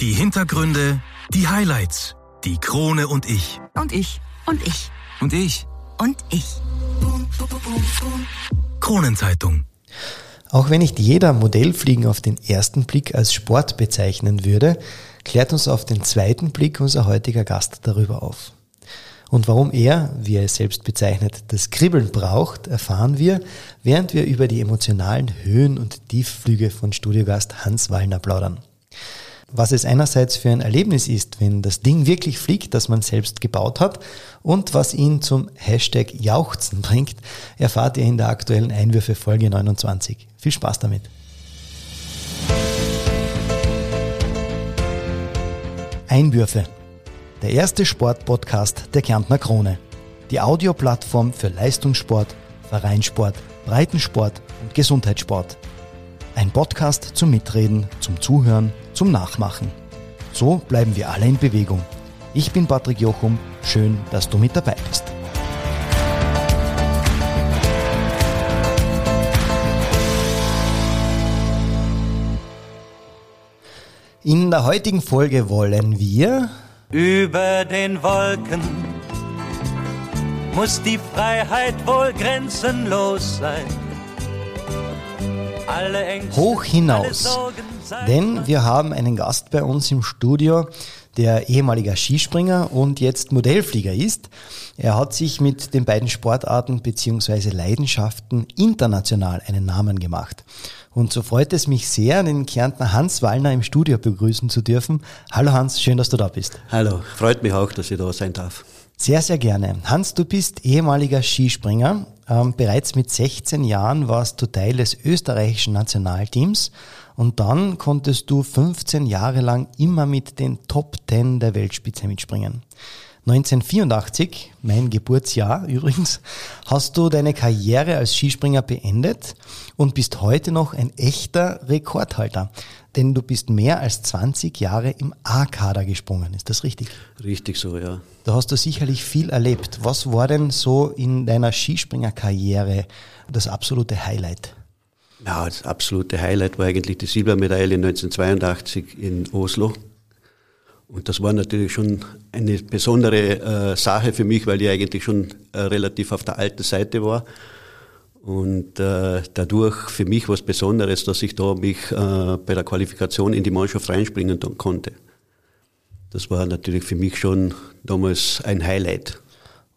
Die Hintergründe, die Highlights, die Krone und ich. Und ich. Und ich. Und ich. Und ich. Kronenzeitung. Auch wenn nicht jeder Modellfliegen auf den ersten Blick als Sport bezeichnen würde, klärt uns auf den zweiten Blick unser heutiger Gast darüber auf. Und warum er, wie er es selbst bezeichnet, das Kribbeln braucht, erfahren wir, während wir über die emotionalen Höhen- und Tiefflüge von Studiogast Hans Wallner plaudern. Was es einerseits für ein Erlebnis ist, wenn das Ding wirklich fliegt, das man selbst gebaut hat, und was ihn zum Hashtag Jauchzen bringt, erfahrt ihr in der aktuellen Einwürfe Folge 29. Viel Spaß damit! Einwürfe. Der erste Sportpodcast der Kärntner Krone. Die Audioplattform für Leistungssport, Vereinssport, Breitensport und Gesundheitssport. Ein Podcast zum Mitreden, zum Zuhören, zum Nachmachen. So bleiben wir alle in Bewegung. Ich bin Patrick Jochum. Schön, dass du mit dabei bist. In der heutigen Folge wollen wir Über den Wolken muss die Freiheit wohl grenzenlos sein. Alle Ängste, hoch hinaus. Denn wir haben einen Gast bei uns im Studio, der ehemaliger Skispringer und jetzt Modellflieger ist. Er hat sich mit den beiden Sportarten beziehungsweise Leidenschaften international einen Namen gemacht. Und so freut es mich sehr, den Kärntner Hans Wallner im Studio begrüßen zu dürfen. Hallo Hans, schön, dass du da bist. Hallo, freut mich auch, dass ich da sein darf. Sehr, sehr gerne. Hans, du bist ehemaliger Skispringer. Ähm, bereits mit 16 Jahren warst du Teil des österreichischen Nationalteams und dann konntest du 15 Jahre lang immer mit den Top 10 der Weltspitze mitspringen. 1984, mein Geburtsjahr übrigens, hast du deine Karriere als Skispringer beendet und bist heute noch ein echter Rekordhalter. Denn du bist mehr als 20 Jahre im A-Kader gesprungen. Ist das richtig? Richtig so, ja. Da hast du sicherlich viel erlebt. Was war denn so in deiner Skispringerkarriere das absolute Highlight? Ja, das absolute Highlight war eigentlich die Silbermedaille 1982 in Oslo. Und das war natürlich schon eine besondere äh, Sache für mich, weil ich eigentlich schon äh, relativ auf der alten Seite war. Und äh, dadurch für mich was Besonderes, dass ich da mich äh, bei der Qualifikation in die Mannschaft reinspringen konnte. Das war natürlich für mich schon damals ein Highlight.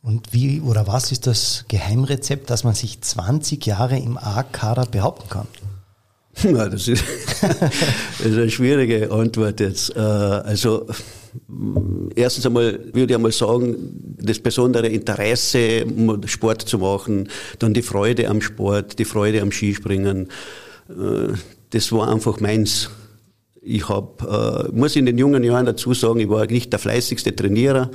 Und wie oder was ist das Geheimrezept, dass man sich 20 Jahre im A-Kader behaupten kann? Ja, das, ist, das ist eine schwierige Antwort jetzt. Äh, Also erstens einmal würde ich einmal sagen, das besondere Interesse, Sport zu machen, dann die Freude am Sport, die Freude am Skispringen, äh, das war einfach meins. Ich habe, äh, muss in den jungen Jahren dazu sagen, ich war nicht der fleißigste Trainierer,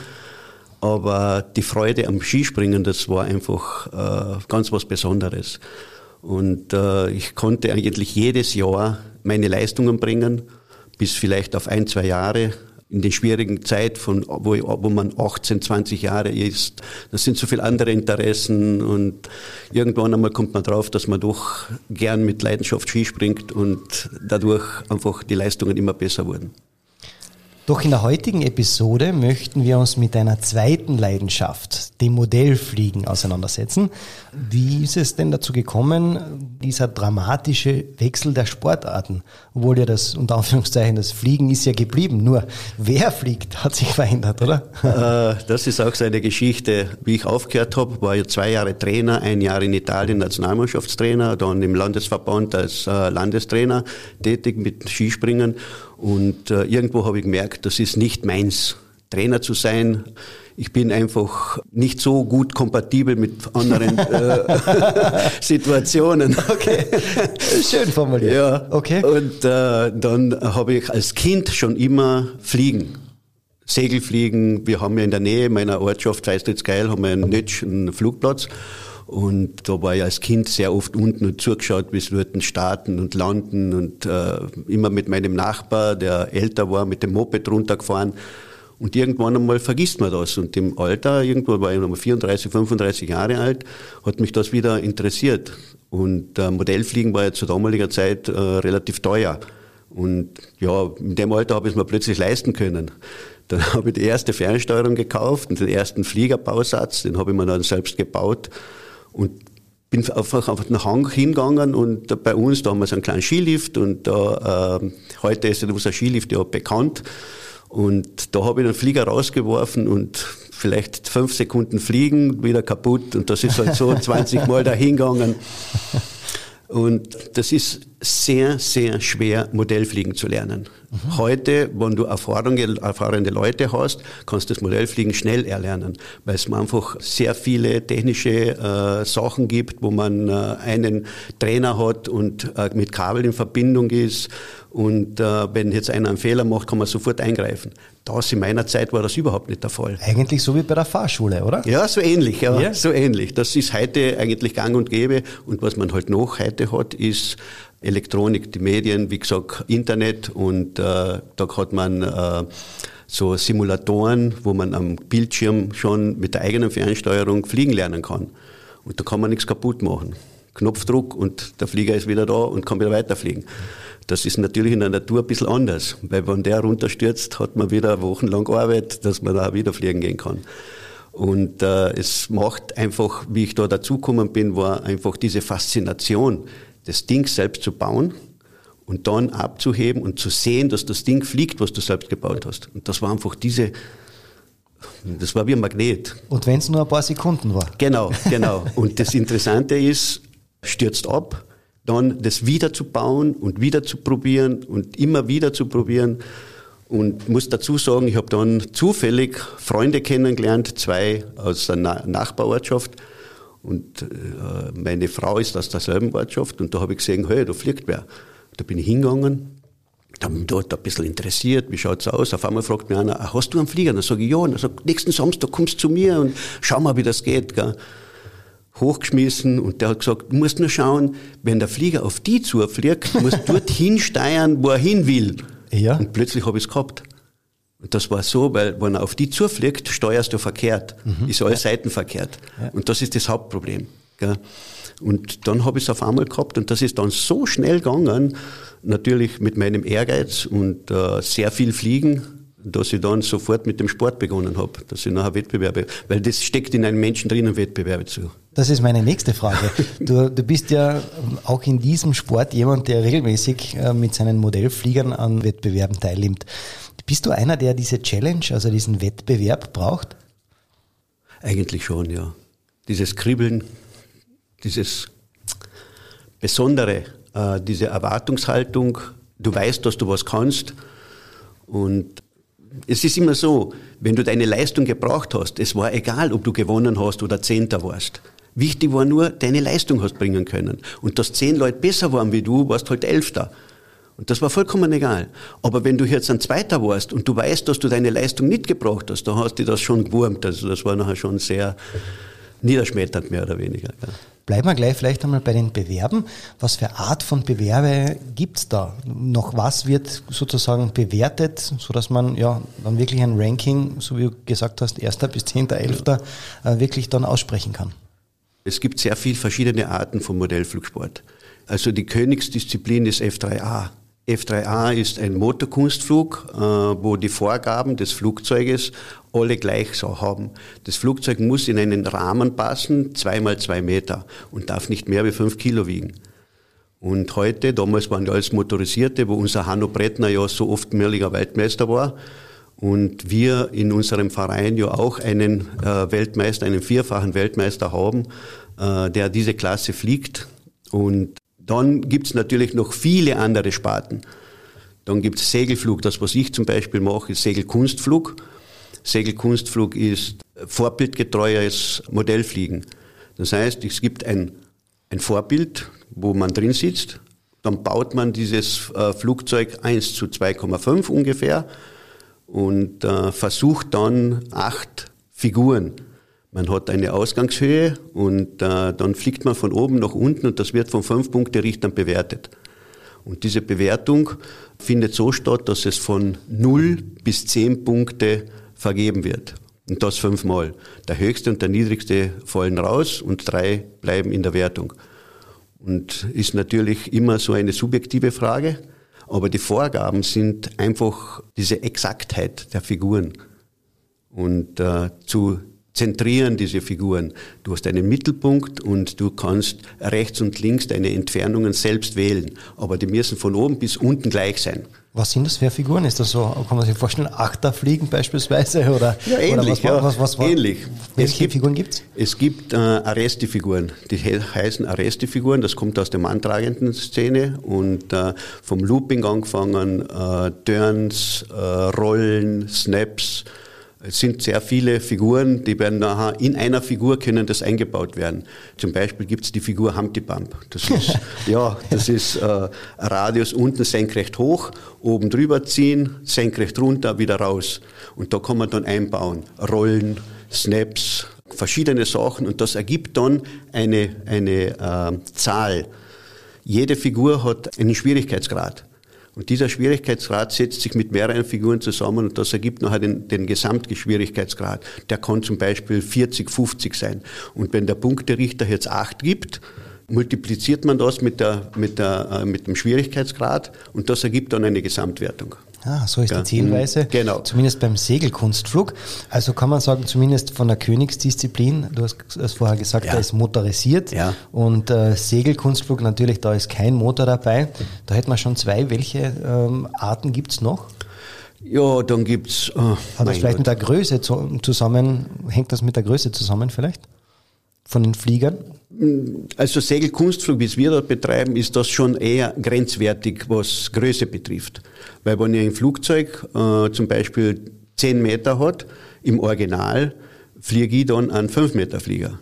aber die Freude am Skispringen, das war einfach äh, ganz was Besonderes. Und ich konnte eigentlich jedes Jahr meine Leistungen bringen, bis vielleicht auf ein, zwei Jahre. In der schwierigen Zeit, von, wo, wo man 18, 20 Jahre ist, das sind so viele andere Interessen und irgendwann einmal kommt man drauf, dass man doch gern mit Leidenschaft Ski springt und dadurch einfach die Leistungen immer besser wurden. Doch in der heutigen Episode möchten wir uns mit einer zweiten Leidenschaft, dem Modellfliegen, auseinandersetzen. Wie ist es denn dazu gekommen, dieser dramatische Wechsel der Sportarten? Obwohl ja das, unter Anführungszeichen, das Fliegen ist ja geblieben. Nur wer fliegt, hat sich verändert, oder? Äh, Das ist auch so eine Geschichte. Wie ich aufgehört habe, war ich zwei Jahre Trainer, ein Jahr in Italien Nationalmannschaftstrainer, dann im Landesverband als äh, Landestrainer tätig mit Skispringen. Und äh, irgendwo habe ich gemerkt, das ist nicht meins, Trainer zu sein. Ich bin einfach nicht so gut kompatibel mit anderen äh, Situationen. Okay, schön formuliert. Ja, Okay. Und äh, dann habe ich als Kind schon immer fliegen. Segelfliegen. Wir haben ja in der Nähe meiner Ortschaft Feistritz-Geil haben wir einen Nötsch, einen Flugplatz. Und da war ich als Kind sehr oft unten und zugeschaut, wie es Leute starten und landen und äh, immer mit meinem Nachbar, der älter war, mit dem Moped runtergefahren. Und irgendwann einmal vergisst man das. Und im Alter, irgendwo war ich nochmal 34, 35 Jahre alt, hat mich das wieder interessiert. Und äh, Modellfliegen war ja zu damaliger Zeit äh, relativ teuer. Und ja, in dem Alter habe ich es mir plötzlich leisten können. Dann habe ich die erste Fernsteuerung gekauft und den ersten Fliegerbausatz, den habe ich mir dann selbst gebaut und bin einfach auf den Hang hingegangen und bei uns, da haben wir so einen kleinen Skilift und da, äh, heute ist unser Skilift ja bekannt und da habe ich den Flieger rausgeworfen und vielleicht fünf Sekunden fliegen, wieder kaputt und das ist halt so 20 Mal dahingegangen. Und das ist sehr, sehr schwer, Modellfliegen zu lernen. Mhm. Heute, wenn du erfahrene, Leute hast, kannst du das Modellfliegen schnell erlernen, weil es einfach sehr viele technische äh, Sachen gibt, wo man äh, einen Trainer hat und äh, mit Kabel in Verbindung ist. Und äh, wenn jetzt einer einen Fehler macht, kann man sofort eingreifen. Das in meiner Zeit war das überhaupt nicht der Fall. Eigentlich so wie bei der Fahrschule, oder? Ja, so ähnlich, ja, ja. so ähnlich. Das ist heute eigentlich gang und gäbe. Und was man halt noch heute hat, ist Elektronik, die Medien, wie gesagt, Internet und äh, da hat man äh, so Simulatoren, wo man am Bildschirm schon mit der eigenen Fernsteuerung fliegen lernen kann. Und da kann man nichts kaputt machen. Knopfdruck und der Flieger ist wieder da und kann wieder weiterfliegen. Das ist natürlich in der Natur ein bisschen anders, weil wenn der runterstürzt, hat man wieder wochenlang Arbeit, dass man da wieder fliegen gehen kann. Und äh, es macht einfach, wie ich da dazugekommen bin, war einfach diese Faszination, das Ding selbst zu bauen und dann abzuheben und zu sehen, dass das Ding fliegt, was du selbst gebaut hast. Und das war einfach diese, das war wie ein Magnet. Und wenn es nur ein paar Sekunden war. Genau, genau. Und das Interessante ist, stürzt ab, dann das wieder zu bauen und wieder zu probieren und immer wieder zu probieren. Und muss dazu sagen, ich habe dann zufällig Freunde kennengelernt, zwei aus einer Nachbarortschaft, und äh, meine Frau ist aus derselben Ortschaft und da habe ich gesehen, hey, da fliegt wer. Da bin ich hingegangen, habe mich dort ein bisschen interessiert, wie schaut's aus? Auf einmal fragt mich einer, hast du einen Flieger? Dann sage ich, ja. Und er sagt, nächsten Samstag kommst du zu mir und schau mal, wie das geht. Gell. Hochgeschmissen und der hat gesagt, du musst nur schauen, wenn der Flieger auf die zufliegt, musst du dorthin steuern, wo er hin will. Ja. Und plötzlich habe ich es gehabt. Und das war so, weil wenn er auf die zufliegt, steuerst du verkehrt. Mhm. Ist alles ja. seitenverkehrt. Ja. Und das ist das Hauptproblem. Gell? Und dann habe ich es auf einmal gehabt und das ist dann so schnell gegangen, natürlich mit meinem Ehrgeiz und äh, sehr viel Fliegen, dass ich dann sofort mit dem Sport begonnen habe, dass ich nachher Wettbewerbe, weil das steckt in einem Menschen drinnen, Wettbewerbe zu. Das ist meine nächste Frage. Du, du bist ja auch in diesem Sport jemand, der regelmäßig äh, mit seinen Modellfliegern an Wettbewerben teilnimmt. Bist du einer, der diese Challenge, also diesen Wettbewerb braucht? Eigentlich schon, ja. Dieses Kribbeln, dieses Besondere, äh, diese Erwartungshaltung, du weißt, dass du was kannst. Und es ist immer so, wenn du deine Leistung gebraucht hast, es war egal, ob du gewonnen hast oder Zehnter warst. Wichtig war nur, deine Leistung hast bringen können. Und dass zehn Leute besser waren wie du, warst halt Elfter. Und das war vollkommen egal. Aber wenn du jetzt ein Zweiter warst und du weißt, dass du deine Leistung nicht gebraucht hast, dann hast du das schon gewurmt. Also das war nachher schon sehr niederschmetternd, mehr oder weniger. Ja. Bleiben wir gleich vielleicht einmal bei den Bewerben. Was für Art von Bewerbe gibt's da? Noch was wird sozusagen bewertet, sodass man ja dann wirklich ein Ranking, so wie du gesagt hast, erster bis zehnter, elfter, äh, wirklich dann aussprechen kann? Es gibt sehr viele verschiedene Arten von Modellflugsport. Also die Königsdisziplin ist F3A. F3A ist ein Motorkunstflug, äh, wo die Vorgaben des Flugzeuges alle gleich so haben. Das Flugzeug muss in einen Rahmen passen, zwei mal zwei Meter und darf nicht mehr wie fünf Kilo wiegen. Und heute, damals waren ja alles Motorisierte, wo unser Hanno Brettner ja so oft mehrlicher Weltmeister war. Und wir in unserem Verein ja auch einen äh, Weltmeister, einen vierfachen Weltmeister haben, äh, der diese Klasse fliegt. Und dann gibt's natürlich noch viele andere Sparten. Dann gibt's Segelflug. Das, was ich zum Beispiel mache, ist Segelkunstflug. Segelkunstflug ist vorbildgetreues Modellfliegen. Das heißt, es gibt ein, ein Vorbild, wo man drin sitzt. Dann baut man dieses äh, Flugzeug 1 zu 2,5 ungefähr und äh, versucht dann acht Figuren man hat eine Ausgangshöhe und äh, dann fliegt man von oben nach unten und das wird von fünf Punkte-Richtern bewertet. Und diese Bewertung findet so statt, dass es von null bis zehn Punkte vergeben wird. Und das fünfmal. Der höchste und der niedrigste fallen raus und drei bleiben in der Wertung. Und ist natürlich immer so eine subjektive Frage. Aber die Vorgaben sind einfach diese Exaktheit der Figuren und äh, zu zentrieren diese Figuren. Du hast einen Mittelpunkt und du kannst rechts und links deine Entfernungen selbst wählen, aber die müssen von oben bis unten gleich sein. Was sind das für Figuren? Ist das so, kann man sich vorstellen, Achterfliegen beispielsweise? Oder, ja, ähnlich. Oder was, was, was, ähnlich. Welche es gibt, Figuren gibt's? Es gibt äh, Arresti-Figuren. Die heißen Arresti-Figuren. Das kommt aus der manntragenden Szene und äh, vom Looping angefangen, äh, Turns, äh, Rollen, Snaps, es sind sehr viele Figuren, die werden nachher in einer Figur können das eingebaut werden. Zum Beispiel gibt es die Figur Humpty Bump. Das ist, ja, das ist äh, Radius unten senkrecht hoch, oben drüber ziehen, senkrecht runter, wieder raus. Und da kann man dann einbauen. Rollen, Snaps, verschiedene Sachen und das ergibt dann eine, eine äh, Zahl. Jede Figur hat einen Schwierigkeitsgrad. Und dieser Schwierigkeitsgrad setzt sich mit mehreren Figuren zusammen und das ergibt nachher den, den Gesamtgeschwierigkeitsgrad. Der kann zum Beispiel 40, 50 sein. Und wenn der Punkterichter jetzt 8 gibt, multipliziert man das mit, der, mit, der, äh, mit dem Schwierigkeitsgrad und das ergibt dann eine Gesamtwertung. Ah, so ist ja. die Zielweise. Mhm. Genau. Zumindest beim Segelkunstflug. Also kann man sagen, zumindest von der Königsdisziplin, du hast es vorher gesagt, ja. der ist motorisiert. Ja. Und äh, Segelkunstflug natürlich, da ist kein Motor dabei. Da hätten wir schon zwei. Welche ähm, Arten gibt's noch? Ja, dann gibt's. Oh, Hat das vielleicht Gott. mit der Größe zusammen, hängt das mit der Größe zusammen vielleicht? Von den Fliegern? Also Segelkunstflug, wie es wir dort betreiben, ist das schon eher grenzwertig, was Größe betrifft. Weil wenn ihr ein Flugzeug äh, zum Beispiel 10 Meter hat, im Original fliege ich dann einen 5 Meter Flieger.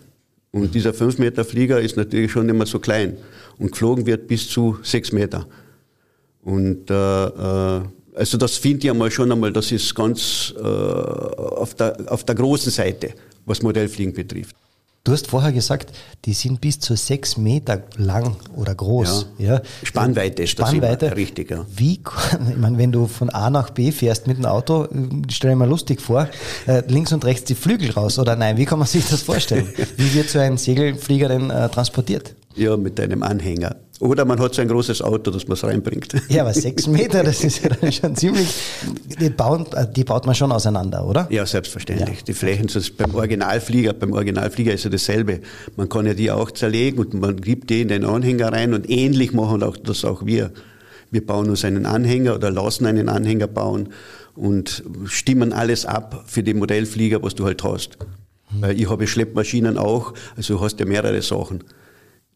Und dieser 5 Meter Flieger ist natürlich schon immer so klein und geflogen wird bis zu 6 Meter. Und äh, äh, also das finde ich einmal schon einmal, das ist ganz äh, auf, der, auf der großen Seite, was Modellfliegen betrifft. Du hast vorher gesagt, die sind bis zu sechs Meter lang oder groß. Ja. ja. Spannweite ist Spannweite. das richtig, ja. Wie, ich meine, wenn du von A nach B fährst mit dem Auto, stell dir mal lustig vor, äh, links und rechts die Flügel raus oder nein, wie kann man sich das vorstellen? wie wird so ein Segelflieger denn äh, transportiert? Ja, mit einem Anhänger. Oder man hat so ein großes Auto, dass man es reinbringt. Ja, aber sechs Meter, das ist ja dann schon ziemlich. Die, bauen, die baut man schon auseinander, oder? Ja, selbstverständlich. Ja. Die Flächen, beim Originalflieger, beim Originalflieger ist ja dasselbe. Man kann ja die auch zerlegen und man gibt die in den Anhänger rein und ähnlich machen auch das auch wir. Wir bauen uns einen Anhänger oder lassen einen Anhänger bauen und stimmen alles ab für den Modellflieger, was du halt hast. Weil ich habe Schleppmaschinen auch, also du hast ja mehrere Sachen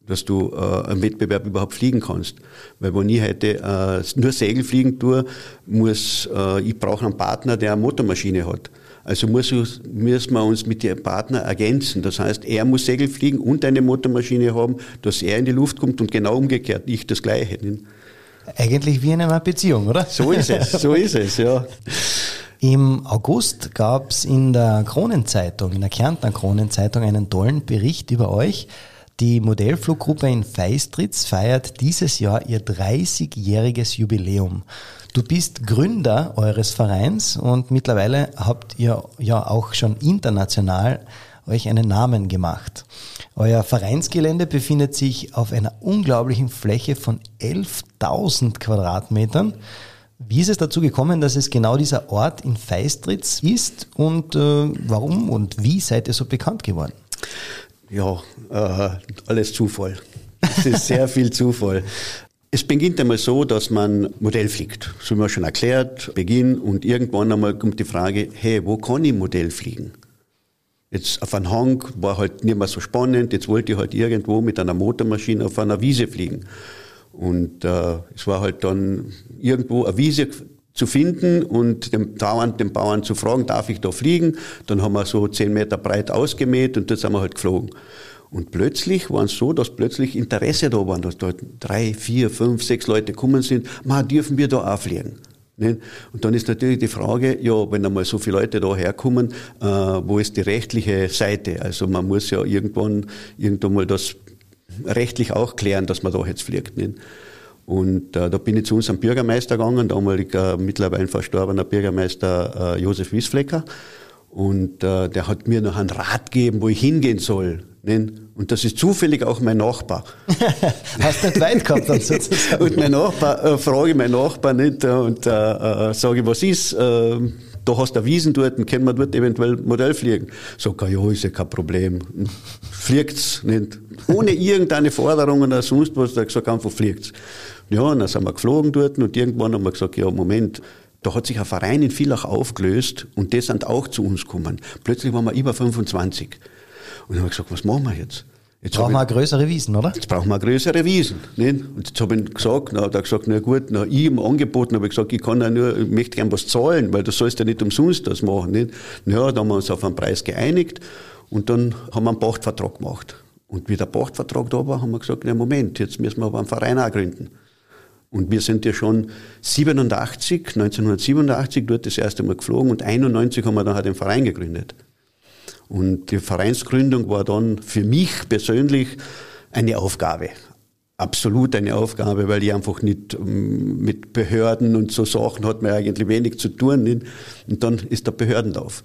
dass du äh, im Wettbewerb überhaupt fliegen kannst. Weil wenn ich heute äh, nur Segelfliegen tue, muss äh, ich brauche einen Partner, der eine Motormaschine hat. Also muss, müssen wir uns mit dem Partner ergänzen. Das heißt, er muss Segel fliegen und eine Motormaschine haben, dass er in die Luft kommt und genau umgekehrt, ich das Gleiche. Eigentlich wie in einer Beziehung, oder? So ist es, so ist es, ja. Im August gab es in der Kronenzeitung, in der Kärntner Kronenzeitung, einen tollen Bericht über euch. Die Modellfluggruppe in Feistritz feiert dieses Jahr ihr 30-jähriges Jubiläum. Du bist Gründer eures Vereins und mittlerweile habt ihr ja auch schon international euch einen Namen gemacht. Euer Vereinsgelände befindet sich auf einer unglaublichen Fläche von 11.000 Quadratmetern. Wie ist es dazu gekommen, dass es genau dieser Ort in Feistritz ist und äh, warum und wie seid ihr so bekannt geworden? Ja, äh, alles Zufall. Es ist sehr viel Zufall. Es beginnt einmal so, dass man Modell fliegt. So wie man schon erklärt, Beginn und irgendwann einmal kommt die Frage, hey, wo kann ich Modell fliegen? Jetzt auf einem Hang war halt nicht mehr so spannend, jetzt wollte ich halt irgendwo mit einer Motormaschine auf einer Wiese fliegen. Und äh, es war halt dann irgendwo eine Wiese zu finden und dem, dauernd den Bauern zu fragen, darf ich da fliegen? Dann haben wir so zehn Meter breit ausgemäht und dann sind wir halt geflogen. Und plötzlich war es so, dass plötzlich Interesse da war, dass dort drei, vier, fünf, sechs Leute gekommen sind, ma, dürfen wir da auch fliegen? Und dann ist natürlich die Frage, ja, wenn einmal so viele Leute da herkommen, äh, wo ist die rechtliche Seite? Also man muss ja irgendwann, irgendwann mal das rechtlich auch klären, dass man da jetzt fliegt. Nicht? Und äh, da bin ich zu unserem Bürgermeister gegangen, damaliger mittlerweile verstorbener Bürgermeister äh, Josef Wiesflecker. Und äh, der hat mir noch einen Rat gegeben, wo ich hingehen soll. Und das ist zufällig auch mein Nachbar. Hast nicht weit gehabt dann sozusagen. und mein Nachbar, äh, frage meinen Nachbar nicht und äh, äh, sage, was ist? Äh, da hast du Wiesen dort, können wir dort eventuell Modell fliegen. Sag ja, ist ja kein Problem. Fliegt's nicht. Ohne irgendeine Forderungen oder sonst was, da gesagt, einfach fliegt's. Ja, und dann sind wir geflogen dort und irgendwann haben wir gesagt, ja, Moment, da hat sich ein Verein in Villach aufgelöst und die sind auch zu uns gekommen. Plötzlich waren wir über 25. Und dann haben wir gesagt, was machen wir jetzt? Jetzt brauchen wir größere Wiesen, oder? Jetzt brauchen wir größere Wiesen. Nicht? Und jetzt habe ich gesagt, na, hat er gesagt, na gut, na, ich im Angeboten habe ich gesagt, ich kann ja nur, ich möchte gern was zahlen, weil du sollst ja nicht umsonst das machen. Nicht? Ja, da haben wir uns auf einen Preis geeinigt und dann haben wir einen Pachtvertrag gemacht. Und wie der Pachtvertrag da war, haben wir gesagt, na Moment, jetzt müssen wir aber einen Verein auch gründen. Und wir sind ja schon 87, 1987 dort das erste Mal geflogen und 91 haben wir dann halt den Verein gegründet. Und die Vereinsgründung war dann für mich persönlich eine Aufgabe. Absolut eine Aufgabe, weil ich einfach nicht ähm, mit Behörden und so Sachen hat man eigentlich wenig zu tun. Und dann ist der Behördenlauf.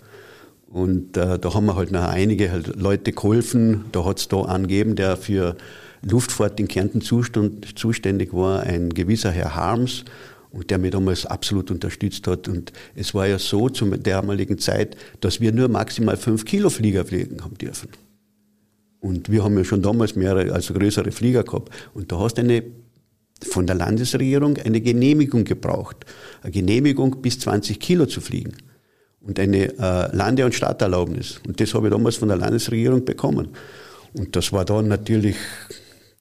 Und äh, da haben wir halt noch einige halt Leute geholfen. Da hat es da angegeben, der für Luftfahrt in Kärnten zuständig war, ein gewisser Herr Harms und der mich damals absolut unterstützt hat. Und es war ja so zur damaligen Zeit, dass wir nur maximal fünf Kilo Flieger fliegen haben dürfen. Und wir haben ja schon damals mehrere, also größere Flieger gehabt. Und da hast du eine, von der Landesregierung eine Genehmigung gebraucht. Eine Genehmigung bis 20 Kilo zu fliegen. Und eine äh, Lande- und Starterlaubnis. Und das habe ich damals von der Landesregierung bekommen. Und das war dann natürlich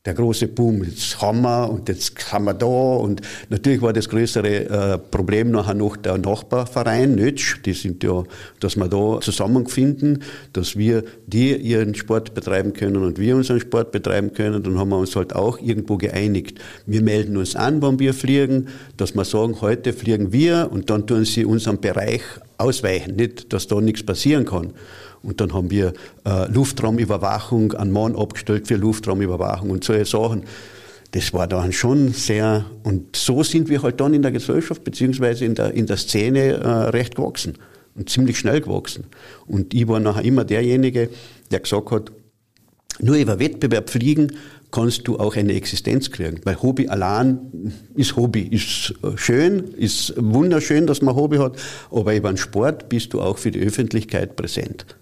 der große Boom, jetzt haben wir und jetzt haben wir da und natürlich war das größere äh, Problem nachher noch der Nachbarverein Nötsch, die sind ja, dass wir da zusammenfinden, dass wir die ihren Sport betreiben können und wir unseren Sport betreiben können, dann haben wir uns halt auch irgendwo geeinigt. Wir melden uns an, wann wir fliegen, dass wir sagen, heute fliegen wir und dann tun sie unseren Bereich ausweichen, nicht, dass da nichts passieren kann. Und dann haben wir äh, Luftraumüberwachung, einen Mann abgestellt für Luftraumüberwachung und solche Sachen. Das war dann schon sehr, und so sind wir halt dann in der Gesellschaft beziehungsweise in der, in der Szene äh, recht gewachsen und ziemlich schnell gewachsen. Und ich war nachher immer derjenige, der gesagt hat, nur über Wettbewerb fliegen kannst du auch eine Existenz kriegen. Weil Hobby allein ist Hobby, ist äh, schön, ist wunderschön, dass man Hobby hat, aber über den Sport bist du auch für die Öffentlichkeit präsent.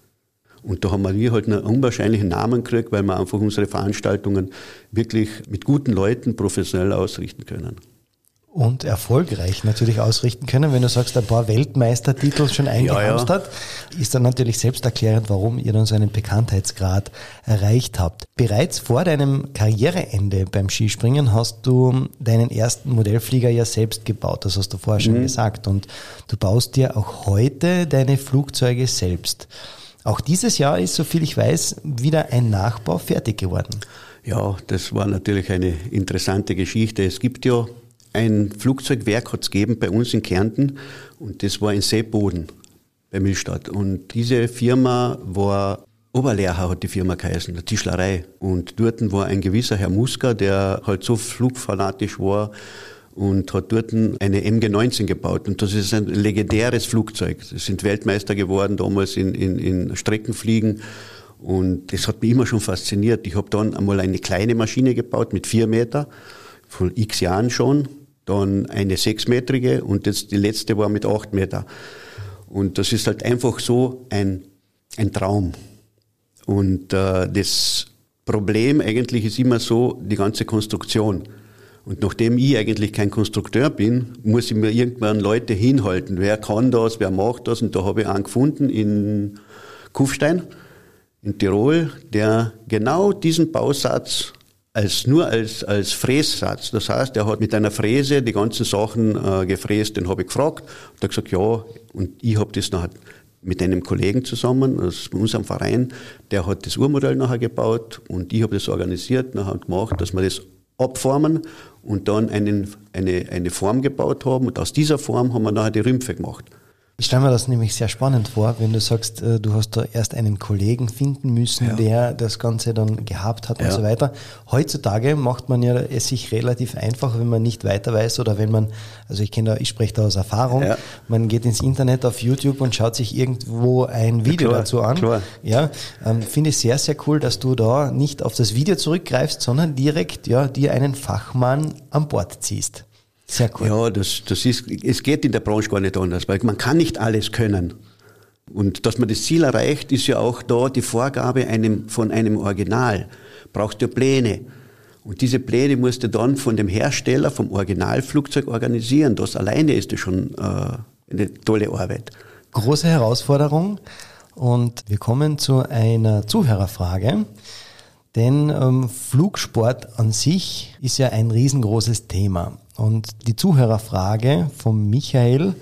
Und da haben wir halt einen unwahrscheinlichen Namen gekriegt, weil wir einfach unsere Veranstaltungen wirklich mit guten Leuten professionell ausrichten können. Und erfolgreich natürlich ausrichten können. Wenn du sagst, ein paar Weltmeistertitel schon eingehamst ja, ja. hat, ist dann natürlich selbsterklärend, warum ihr dann so einen Bekanntheitsgrad erreicht habt. Bereits vor deinem Karriereende beim Skispringen hast du deinen ersten Modellflieger ja selbst gebaut. Das hast du vorher schon mhm. gesagt. Und du baust dir auch heute deine Flugzeuge selbst. Auch dieses Jahr ist, soviel ich weiß, wieder ein Nachbau fertig geworden. Ja, das war natürlich eine interessante Geschichte. Es gibt ja ein Flugzeugwerk, hat es gegeben bei uns in Kärnten und das war in Seeboden bei Millstadt. Und diese Firma war Oberlehrher hat die Firma geheißen, eine Tischlerei. Und dort war ein gewisser Herr Muska, der halt so flugfanatisch war, und hat dort eine MG-19 gebaut. Und das ist ein legendäres Flugzeug. Sie sind Weltmeister geworden damals in, in, in Streckenfliegen. Und das hat mich immer schon fasziniert. Ich habe dann einmal eine kleine Maschine gebaut mit vier Meter, vor x Jahren schon. Dann eine sechsmetrige und jetzt die letzte war mit acht Meter. Und das ist halt einfach so ein, ein Traum. Und äh, das Problem eigentlich ist immer so die ganze Konstruktion. Und nachdem ich eigentlich kein Konstrukteur bin, muss ich mir irgendwann Leute hinhalten. Wer kann das, wer macht das? Und da habe ich einen gefunden in Kufstein in Tirol, der genau diesen Bausatz als nur als, als Frässatz. Das heißt, er hat mit einer Fräse die ganzen Sachen äh, gefräst, den habe ich gefragt. Und er gesagt, ja, und ich habe das nachher mit einem Kollegen zusammen aus unserem Verein, der hat das Urmodell nachher gebaut und ich habe das organisiert, nachher gemacht, dass wir das abformen und dann einen, eine, eine Form gebaut haben. Und aus dieser Form haben wir nachher die Rümpfe gemacht. Ich stelle mir das nämlich sehr spannend vor, wenn du sagst, äh, du hast da erst einen Kollegen finden müssen, Ja. der das Ganze dann gehabt hat und Ja. so weiter. Heutzutage macht man ja es sich relativ einfach, wenn man nicht weiter weiß oder wenn man, also ich kenne da, ich spreche da aus Erfahrung, Ja. man geht ins Internet auf YouTube und schaut sich irgendwo ein Video klar, dazu an. klar. Ja, ähm, finde ich sehr, sehr cool, dass du da nicht auf das Video zurückgreifst, sondern direkt ja dir einen Fachmann an Bord ziehst. Sehr cool. Ja, das, das ist, es geht in der Branche gar nicht anders, weil man kann nicht alles können. Und dass man das Ziel erreicht, ist ja auch da die Vorgabe einem, von einem Original. Brauchst du Pläne. Und diese Pläne musst du dann von dem Hersteller, vom Originalflugzeug organisieren. Das alleine ist ja schon äh, eine tolle Arbeit. große Herausforderung und wir kommen zu einer Zuhörerfrage. Denn ähm, Flugsport an sich ist ja ein riesengroßes Thema. Und die Zuhörerfrage von Michael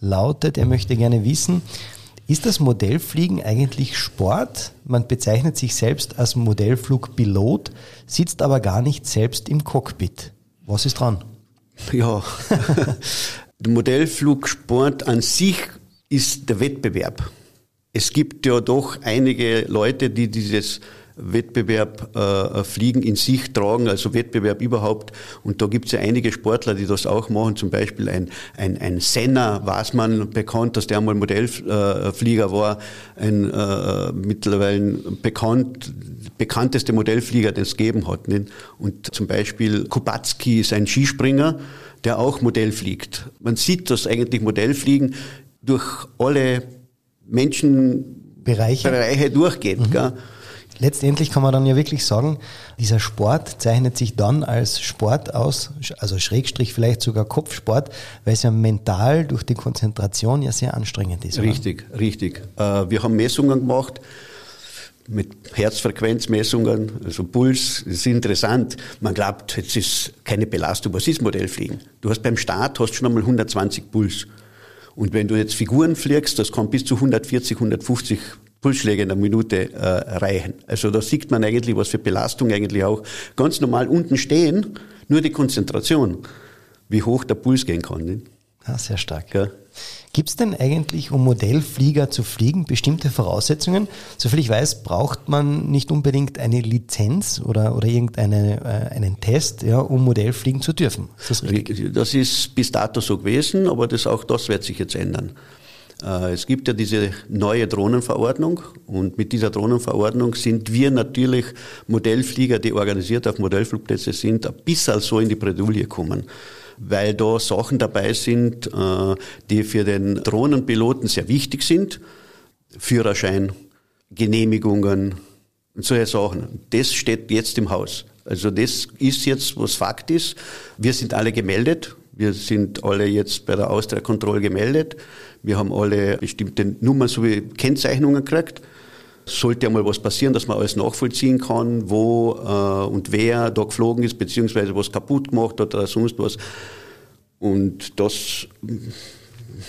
lautet, er möchte gerne wissen, ist das Modellfliegen eigentlich Sport? Man bezeichnet sich selbst als Modellflugpilot, sitzt aber gar nicht selbst im Cockpit. Was ist dran? Ja, der Modellflugsport an sich ist der Wettbewerb. Es gibt ja doch einige Leute, die dieses Wettbewerb äh, Fliegen in sich tragen, also Wettbewerb überhaupt. Und da gibt es ja einige Sportler, die das auch machen. Zum Beispiel ein, ein, ein Senna, weiß man bekannt, dass der einmal Modellflieger war, ein äh, mittlerweile bekannt, bekannteste Modellflieger, den es gegeben hat. Nicht? Und zum Beispiel Kubacki ist ein Skispringer, der auch Modell fliegt. Man sieht das eigentlich Modellfliegen durch alle Menschenbereiche Bereiche? durchgeht. Gell? Letztendlich kann man dann ja wirklich sagen, dieser Sport zeichnet sich dann als Sport aus, also Schrägstrich vielleicht sogar Kopfsport, weil es ja mental durch die Konzentration ja sehr anstrengend ist. oder? Richtig, richtig. Äh, wir haben Messungen gemacht mit Herzfrequenzmessungen, also Puls. Das ist interessant. Man glaubt, jetzt ist keine Belastung. Was ist Modellfliegen? Du hast beim Start hast schon einmal 120 Puls. Und wenn du jetzt Figuren fliegst, das kann bis zu 140, 150 Pulsschläge in der Minute äh, reichen. Also da sieht man eigentlich, was für Belastung eigentlich auch ganz normal unten stehen, nur die Konzentration, wie hoch der Puls gehen kann. Nicht? Ah, sehr stark. Gell? Gibt es denn eigentlich, um Modellflieger zu fliegen, bestimmte Voraussetzungen? Soviel ich weiß, braucht man nicht unbedingt eine Lizenz oder, oder irgendeinen äh, einen Test, ja, um Modellfliegen zu dürfen. Ist das richtig? Das ist bis dato so gewesen, aber das, auch das wird sich jetzt ändern. Äh, Es gibt ja diese neue Drohnenverordnung und mit dieser Drohnenverordnung sind wir natürlich Modellflieger, die organisiert auf Modellflugplätze sind, ein bisschen so in die Bredouille kommen. Weil da Sachen dabei sind, äh, die für den Drohnenpiloten sehr wichtig sind. Führerschein, Genehmigungen und solche Sachen. Das steht jetzt im Haus. Also das ist jetzt, was Fakt ist. Wir sind alle gemeldet. Wir sind alle jetzt bei der Austria-Kontrolle gemeldet. Wir haben alle bestimmte Nummern sowie Kennzeichnungen gekriegt. Sollte einmal was passieren, dass man alles nachvollziehen kann, wo äh, und wer da geflogen ist, beziehungsweise was kaputt gemacht hat oder sonst was. Und das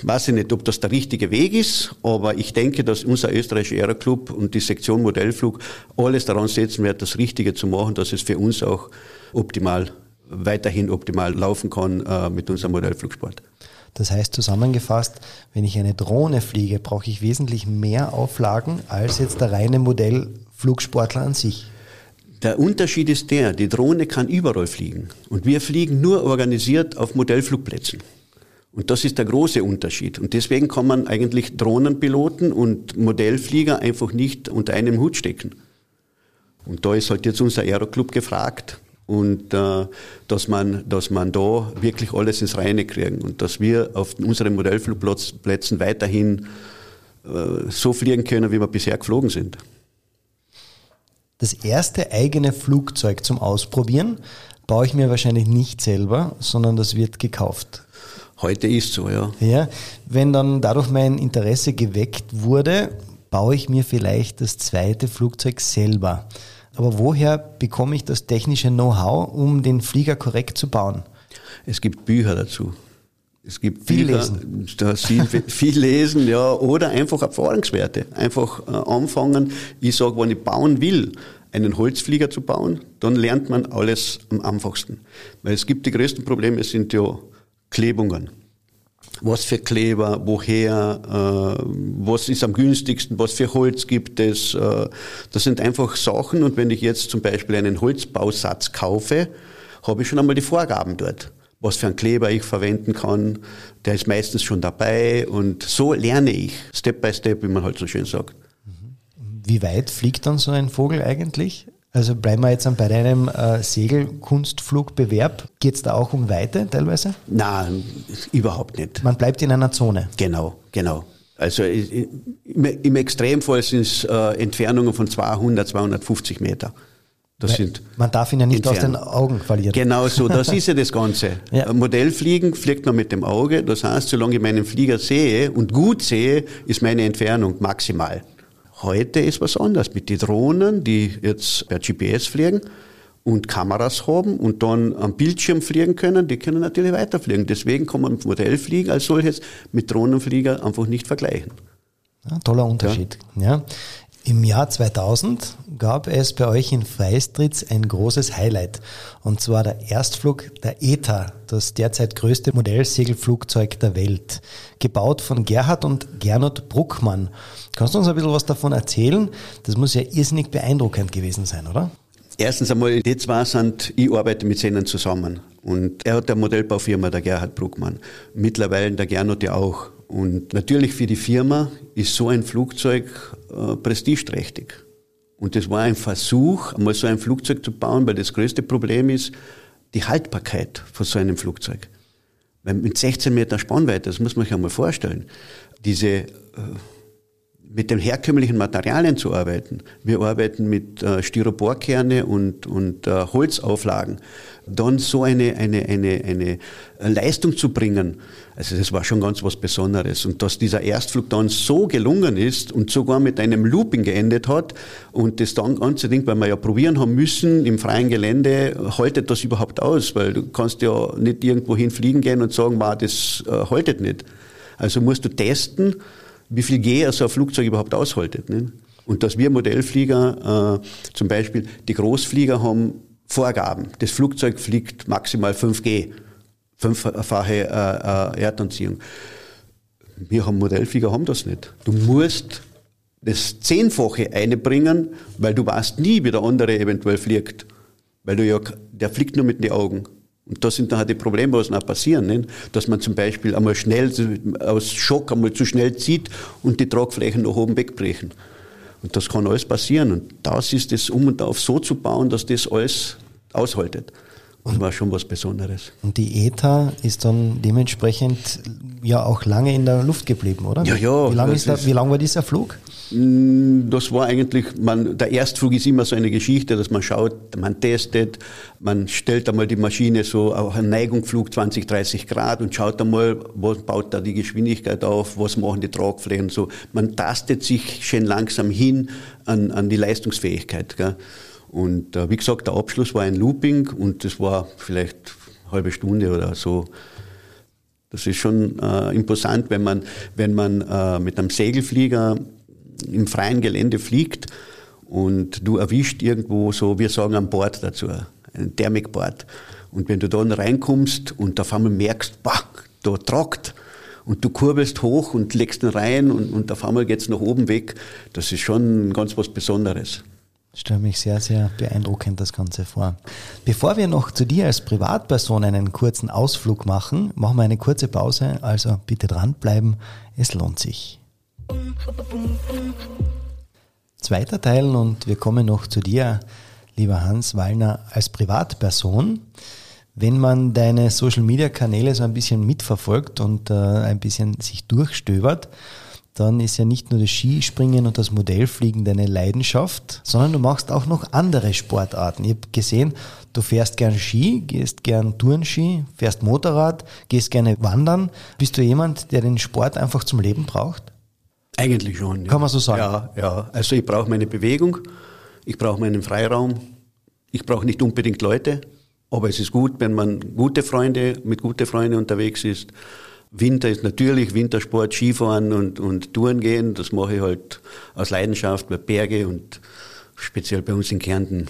weiß ich nicht, ob das der richtige Weg ist, aber ich denke, dass unser österreichischer Aeroclub und die Sektion Modellflug alles daran setzen wird, das Richtige zu machen, dass es für uns auch optimal, weiterhin optimal laufen kann äh, mit unserem Modellflugsport. Das heißt zusammengefasst, wenn ich eine Drohne fliege, brauche ich wesentlich mehr Auflagen als jetzt der reine Modellflugsportler an sich. Der Unterschied ist der, die Drohne kann überall fliegen und wir fliegen nur organisiert auf Modellflugplätzen. Und das ist der große Unterschied. Und deswegen kann man eigentlich Drohnenpiloten und Modellflieger einfach nicht unter einem Hut stecken. Und da ist halt jetzt unser Aeroclub gefragt und äh, dass man, dass man da wirklich alles ins Reine kriegen und dass wir auf unseren Modellflugplätzen weiterhin äh, so fliegen können, wie wir bisher geflogen sind. Das erste eigene Flugzeug zum Ausprobieren baue ich mir wahrscheinlich nicht selber, sondern das wird gekauft. Heute ist so, ja. Ja, wenn dann dadurch mein Interesse geweckt wurde, baue ich mir vielleicht das zweite Flugzeug selber. Aber woher bekomme ich das technische Know-how, um den Flieger korrekt zu bauen? Es gibt Bücher dazu. Es gibt Viel Bücher, lesen. Viel, viel lesen, ja, oder einfach Erfahrungswerte. Einfach äh, anfangen. Ich sage, wenn ich bauen will, einen Holzflieger zu bauen, dann lernt man alles am einfachsten. Weil es gibt die größten Probleme, es sind ja Klebungen. Was für Kleber, woher, äh, was ist am günstigsten, was für Holz gibt es. Äh, das sind einfach Sachen und wenn ich jetzt zum Beispiel einen Holzbausatz kaufe, habe ich schon einmal die Vorgaben dort was für einen Kleber ich verwenden kann. Der ist meistens schon dabei und so lerne ich, Step by Step, wie man halt so schön sagt. Wie weit fliegt dann so ein Vogel eigentlich? Also bleiben wir jetzt bei deinem äh, Segelkunstflugbewerb. Geht es da auch um Weite teilweise? Nein, überhaupt nicht. Man bleibt in einer Zone. Genau, genau. Also im, Extremfall sind es äh, Entfernungen von 200, 250 Meter. Das sind man darf ihn ja nicht entfernt. aus den Augen verlieren. Genau so, das ist ja das Ganze. ja. Modellfliegen fliegt man mit dem Auge. Das heißt, solange ich meinen Flieger sehe und gut sehe, ist meine Entfernung maximal. Heute ist was anderes mit den Drohnen, die jetzt per GPS fliegen und Kameras haben und dann am Bildschirm fliegen können, die können natürlich weiterfliegen. Deswegen kann man Modellfliegen als solches mit Drohnenflieger einfach nicht vergleichen. Ja, toller Unterschied. Ja. ja. Im Jahr 2000 gab es bei euch in Freistritz ein großes Highlight. Und zwar der Erstflug der ETA, das derzeit größte Modellsegelflugzeug der Welt. Gebaut von Gerhard und Gernot Bruckmann. Kannst du uns ein bisschen was davon erzählen? Das muss ja irrsinnig beeindruckend gewesen sein, oder? Erstens einmal, die zwei sind, ich arbeite mit ihnen zusammen. Und er hat eine Modellbaufirma, der Gerhard Bruckmann. Mittlerweile der Gernot ja auch. Und natürlich für die Firma ist so ein Flugzeug äh, prestigeträchtig. Und das war ein Versuch, einmal so ein Flugzeug zu bauen, weil das größte Problem ist die Haltbarkeit von so einem Flugzeug. Weil mit 16 Meter Spannweite, das muss man sich einmal vorstellen, diese äh, mit den herkömmlichen Materialien zu arbeiten. Wir arbeiten mit äh, Styroporkerne und, und äh, Holzauflagen. Dann so eine, eine, eine, eine Leistung zu bringen, also das war schon ganz was Besonderes. Und dass dieser Erstflug dann so gelungen ist und sogar mit einem Looping geendet hat und das dann ganze Ding, weil wir ja probieren haben müssen im freien Gelände, haltet das überhaupt aus? Weil du kannst ja nicht irgendwo hinfliegen gehen und sagen, wow, das äh, haltet nicht. Also musst du testen, wie viel G so ein Flugzeug überhaupt aushaltet. Nicht? Und dass wir Modellflieger, äh, zum Beispiel die Großflieger haben Vorgaben. Das Flugzeug fliegt maximal 5G, fünffache äh, äh, Erdanziehung. Wir haben Modellflieger, haben das nicht. Du musst das Zehnfache einbringen, weil du weißt nie, wie der andere eventuell fliegt. Weil du ja, der fliegt nur mit den Augen. Und das sind dann halt die Probleme, was noch passieren, nicht? dass man zum Beispiel einmal schnell, aus Schock einmal zu schnell zieht und die Tragflächen nach oben wegbrechen. Und das kann alles passieren. Und das ist es um und auf so zu bauen, dass das alles aushaltet. Das war schon was Besonderes. Und die ETA ist dann dementsprechend ja auch lange in der Luft geblieben, oder? Ja, ja. Wie lange, ist ist, wie lang war dieser Flug? Mm, das war eigentlich, man, der Erstflug ist immer so eine Geschichte, dass man schaut, man testet, man stellt einmal die Maschine so auf einen Neigungsflug 20, 30 Grad und schaut einmal, was baut da die Geschwindigkeit auf, was machen die Tragflächen so. Man tastet sich schön langsam hin an, an die Leistungsfähigkeit. Gell? Und äh, wie gesagt, der Abschluss war ein Looping und das war vielleicht eine halbe Stunde oder so. Das ist schon äh, imposant, wenn man, wenn man äh, mit einem Segelflieger im freien Gelände fliegt und du erwischt irgendwo so, wir sagen ein Board dazu, ein Thermikboard. Und wenn du dann reinkommst und auf einmal merkst, bah, da tragt und du kurbelst hoch und legst ihn rein und, und auf einmal geht's nach oben weg, das ist schon ganz was Besonderes. Stelle mich sehr, sehr beeindruckend das Ganze vor. Bevor wir noch zu dir als Privatperson einen kurzen Ausflug machen, machen wir eine kurze Pause. Also bitte dranbleiben, es lohnt sich. Zweiter Teil und wir kommen noch zu dir, lieber Hans Wallner, als Privatperson. Wenn man deine Social-Media-Kanäle so ein bisschen mitverfolgt und äh, ein bisschen sich durchstöbert, dann ist ja nicht nur das Skispringen und das Modellfliegen deine Leidenschaft, sondern du machst auch noch andere Sportarten. Ich habe gesehen, du fährst gern Ski, gehst gern Tourenski, fährst Motorrad, gehst gerne wandern. Bist du jemand, der den Sport einfach zum Leben braucht? Eigentlich schon. Ja. Kann man so sagen? Ja, ja. Also ich brauche meine Bewegung, ich brauche meinen Freiraum, ich brauche nicht unbedingt Leute, aber es ist gut, wenn man gute Freunde, mit guten Freunden unterwegs ist. Winter ist natürlich Wintersport, Skifahren und, und Touren gehen. Das mache ich halt aus Leidenschaft bei Berge und speziell bei uns in Kärnten.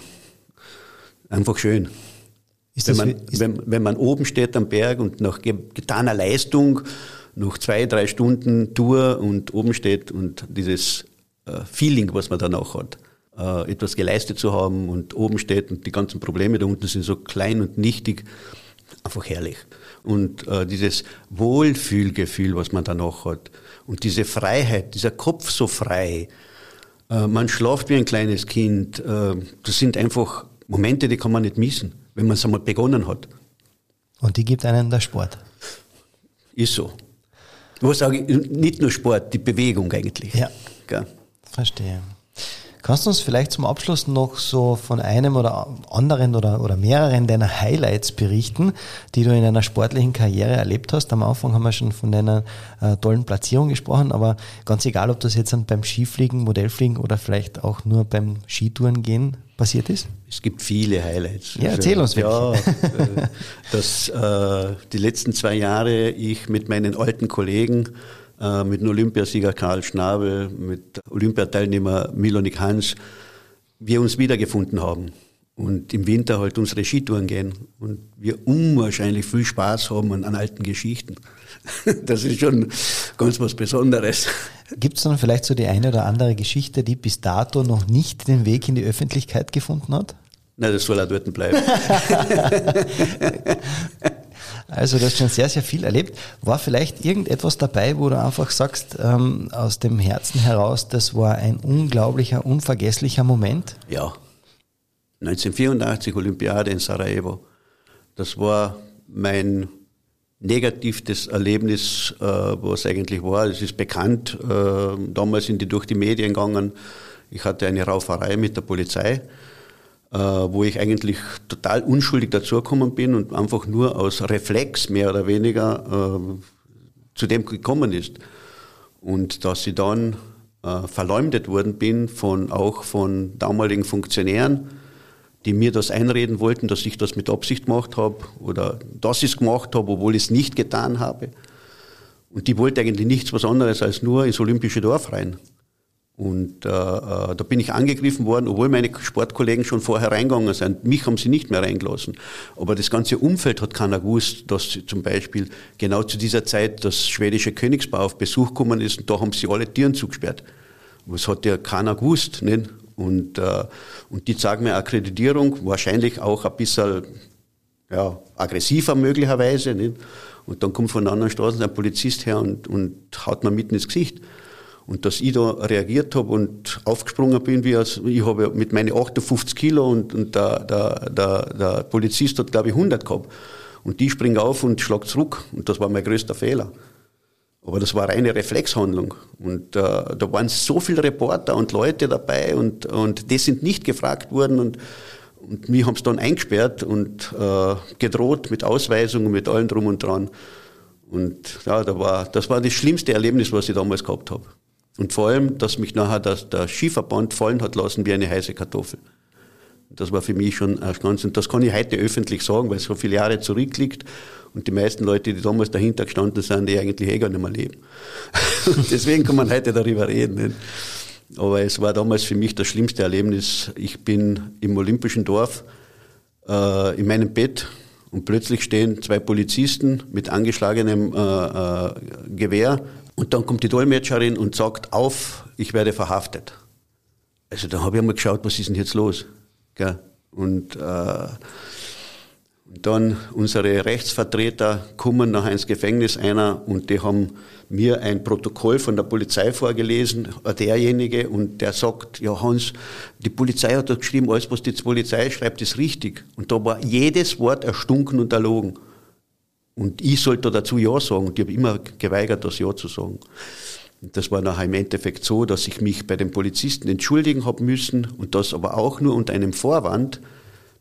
Einfach schön. wenn, man, wenn, wenn man oben steht am Berg und nach getaner Leistung noch zwei, drei Stunden Tour und oben steht und dieses äh, Feeling, was man danach hat, äh, etwas geleistet zu haben und oben steht und die ganzen Probleme da unten sind so klein und nichtig, einfach herrlich. Und äh, dieses Wohlfühlgefühl, was man danach hat und diese Freiheit, dieser Kopf so frei, äh, man schlaft wie ein kleines Kind, äh, das sind einfach Momente, die kann man nicht missen, wenn man es einmal begonnen hat. Und die gibt einen der Sport. Ist so. Was sage ich, nicht nur Sport, die Bewegung eigentlich. Ja. Gell? Verstehe. Kannst du uns vielleicht zum Abschluss noch so von einem oder anderen oder, oder mehreren deiner Highlights berichten, die du in deiner sportlichen Karriere erlebt hast? Am Anfang haben wir schon von deiner äh, tollen Platzierung gesprochen, aber ganz egal, ob das jetzt beim Skifliegen, Modellfliegen oder vielleicht auch nur beim Skitouren gehen passiert ist? Es gibt viele Highlights. Ja, erzähl uns welche. Ja, äh, dass äh, die letzten zwei Jahre ich mit meinen alten Kollegen äh, mit dem Olympiasieger Karl Schnabel, mit Olympiateilnehmer Milonik Hans, wir uns wiedergefunden haben und im Winter halt unsere Skitouren gehen und wir unwahrscheinlich viel Spaß haben an, an alten Geschichten. Das ist schon ganz was Besonderes. Gibt es dann vielleicht so die eine oder andere Geschichte, die bis dato noch nicht den Weg in die Öffentlichkeit gefunden hat? Nein, das soll auch dort bleiben. Also du hast schon sehr, sehr viel erlebt. War vielleicht irgendetwas dabei, wo du einfach sagst, ähm, aus dem Herzen heraus, das war ein unglaublicher, unvergesslicher Moment? Ja. 1984 Olympiade in Sarajevo. Das war mein negativstes Erlebnis, äh, was eigentlich war. Es ist bekannt. Äh, damals sind die durch die Medien gegangen. Ich hatte eine Rauferei mit der Polizei äh, wo ich eigentlich total unschuldig dazugekommen bin und einfach nur aus Reflex mehr oder weniger äh, zu dem gekommen ist. Und dass ich dann äh, verleumdet worden bin von auch von damaligen Funktionären, die mir das einreden wollten, dass ich das mit Absicht gemacht habe oder dass ich es gemacht habe, obwohl ich es nicht getan habe. Und die wollte eigentlich nichts was anderes als nur ins Olympische Dorf rein. Und äh, äh, da bin ich angegriffen worden, obwohl meine Sportkollegen schon vorher reingegangen sind. Mich haben sie nicht mehr reingelassen. Aber das ganze Umfeld hat keiner gewusst, dass zum Beispiel genau zu dieser Zeit das schwedische Königspaar auf Besuch gekommen ist und da haben sie alle Türen zugesperrt. Das hat ja keiner gewusst. Nicht? Und, äh, und die zeigen mir Akkreditierung, wahrscheinlich auch ein bisschen ja, aggressiver möglicherweise. Nicht? Und dann kommt von der anderen Straße ein Polizist her und, und haut mir mitten ins Gesicht. Und dass ich da reagiert habe und aufgesprungen bin, wie als, ich habe mit meinen 58 Kilo und, und der, der, der, der Polizist hat, glaube ich, 100 gehabt. Und die springen auf und schlagt zurück. Und das war mein größter Fehler. Aber das war reine Reflexhandlung. Und äh, da waren so viele Reporter und Leute dabei und, und die sind nicht gefragt worden. Und, und wir haben es dann eingesperrt und äh, gedroht mit Ausweisungen, mit allem drum und dran. Und ja, da war, das war das schlimmste Erlebnis, was ich damals gehabt habe. Und vor allem, dass mich nachher das, der Skiverband fallen hat lassen wie eine heiße Kartoffel. Das war für mich schon ganz, und das kann ich heute öffentlich sagen, weil es so viele Jahre zurückliegt und die meisten Leute, die damals dahinter gestanden sind, die eigentlich eh gar nicht mehr leben. deswegen kann man heute darüber reden. Nicht? Aber es war damals für mich das schlimmste Erlebnis. Ich bin im Olympischen Dorf äh, in meinem Bett und plötzlich stehen zwei Polizisten mit angeschlagenem äh, äh, Gewehr und dann kommt die Dolmetscherin und sagt auf, ich werde verhaftet. Also da habe ich einmal geschaut, was ist denn jetzt los? Gell? Und, äh, dann unsere Rechtsvertreter kommen nachher ins Gefängnis einer und die haben mir ein Protokoll von der Polizei vorgelesen, derjenige, und der sagt, ja Hans, die Polizei hat da geschrieben, alles was die Polizei schreibt, ist richtig. Und da war jedes Wort erstunken und erlogen. Und ich sollte dazu Ja sagen. Und ich habe immer geweigert, das Ja zu sagen. Das war nachher im Endeffekt so, dass ich mich bei den Polizisten entschuldigen habe müssen und das aber auch nur unter einem Vorwand,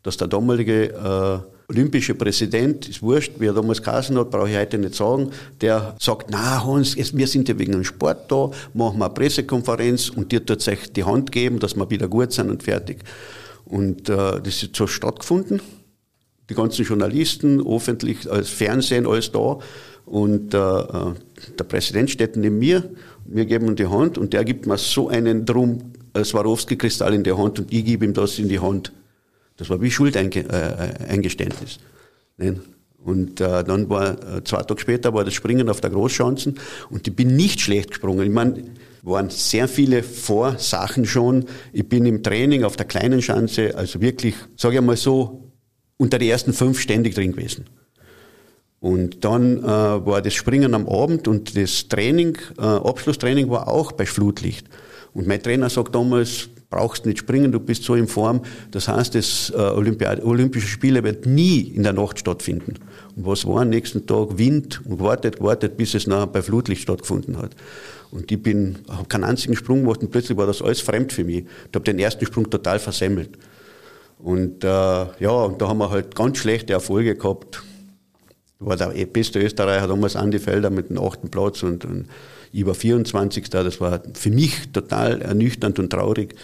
dass der damalige äh, olympische Präsident, ist wurscht, wie er damals geheißen hat, brauche ich heute nicht sagen, der sagt, na Hans, wir sind ja wegen dem Sport da, machen wir eine Pressekonferenz und dir tut euch die Hand geben, dass wir wieder gut sind und fertig. Und äh, das ist so stattgefunden die ganzen Journalisten, öffentlich, als Fernsehen, alles da. Und äh, äh, der Präsident steht neben mir, wir geben ihm die Hand und der gibt mir so einen Drum Swarovski-Kristall in die Hand und ich gebe ihm das in die Hand. Das war wie Schuldeingeständnis. Äh, Und äh, dann war, äh, zwei Tage später war das Springen auf der Großschanzen und ich bin nicht schlecht gesprungen. Ich meine, waren sehr viele Vorsachen schon. Ich bin im Training auf der kleinen Schanze, also wirklich, sage ich mal so, unter die ersten fünf ständig drin gewesen. Und dann äh, war das Springen am Abend und das Training, äh, Abschlusstraining war auch bei Flutlicht. Und mein Trainer sagt damals, brauchst nicht springen, du bist so in Form. Das heißt, das äh, Olympiade, Olympische Spiele wird nie in der Nacht stattfinden. Und was war am nächsten Tag? Wind und wartet, wartet, bis es nachher bei Flutlicht stattgefunden hat. Und ich bin, habe keinen einzigen Sprung gemacht und plötzlich war das alles fremd für mich. Ich habe den ersten Sprung total versemmelt. Und äh, ja, und da haben wir halt ganz schlechte Erfolge gehabt. War der beste Österreicher damals Andi Felder mit dem achten Platz und, und ich war 24. Das war für mich total ernüchternd und traurig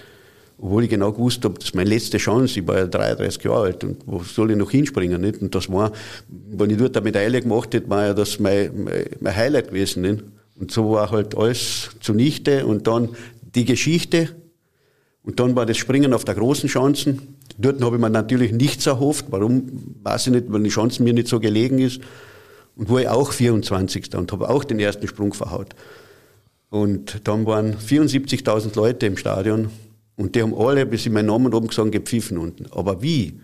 obwohl ich genau gewusst habe, das ist meine letzte Chance, ich war ja 33 Jahre alt und wo soll ich noch hinspringen, nicht? Und das war, wenn ich dort eine Medaille gemacht hätte, war ja das mein, mein, mein Highlight gewesen, nicht? Und so war halt alles zunichte und dann die Geschichte und dann war das Springen auf der großen Chancen. Dort habe ich mir natürlich nichts erhofft. Warum? Weiß ich nicht, weil die Chancen mir nicht so gelegen ist. Und war ich auch 24. und habe auch den ersten Sprung verhaut. Und dann waren 74.000 Leute im Stadion und die haben alle, bis ich meinen Namen oben gesagt gepfiffen unten. Aber wie?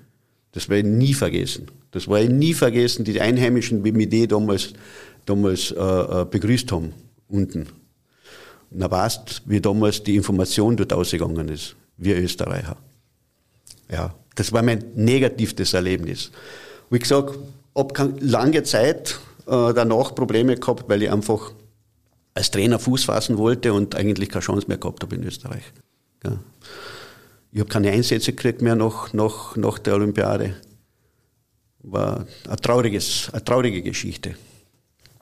Das werde ich nie vergessen. Das werde ich nie vergessen, die Einheimischen, wie mich die damals, damals äh, äh begrüßt haben, unten. Dann weißt, wie damals die Information dort ausgegangen ist. Wir Österreicher. Ja, das war mein negativstes Erlebnis. Wie gesagt, habe lange Zeit äh, danach Probleme gehabt, weil ich einfach als Trainer Fuß fassen wollte und eigentlich keine Chance mehr gehabt habe in Österreich. Ja. Ich habe keine Einsätze gekriegt mehr nach, nach, nach der Olympiade. War ein trauriges, eine traurige Geschichte.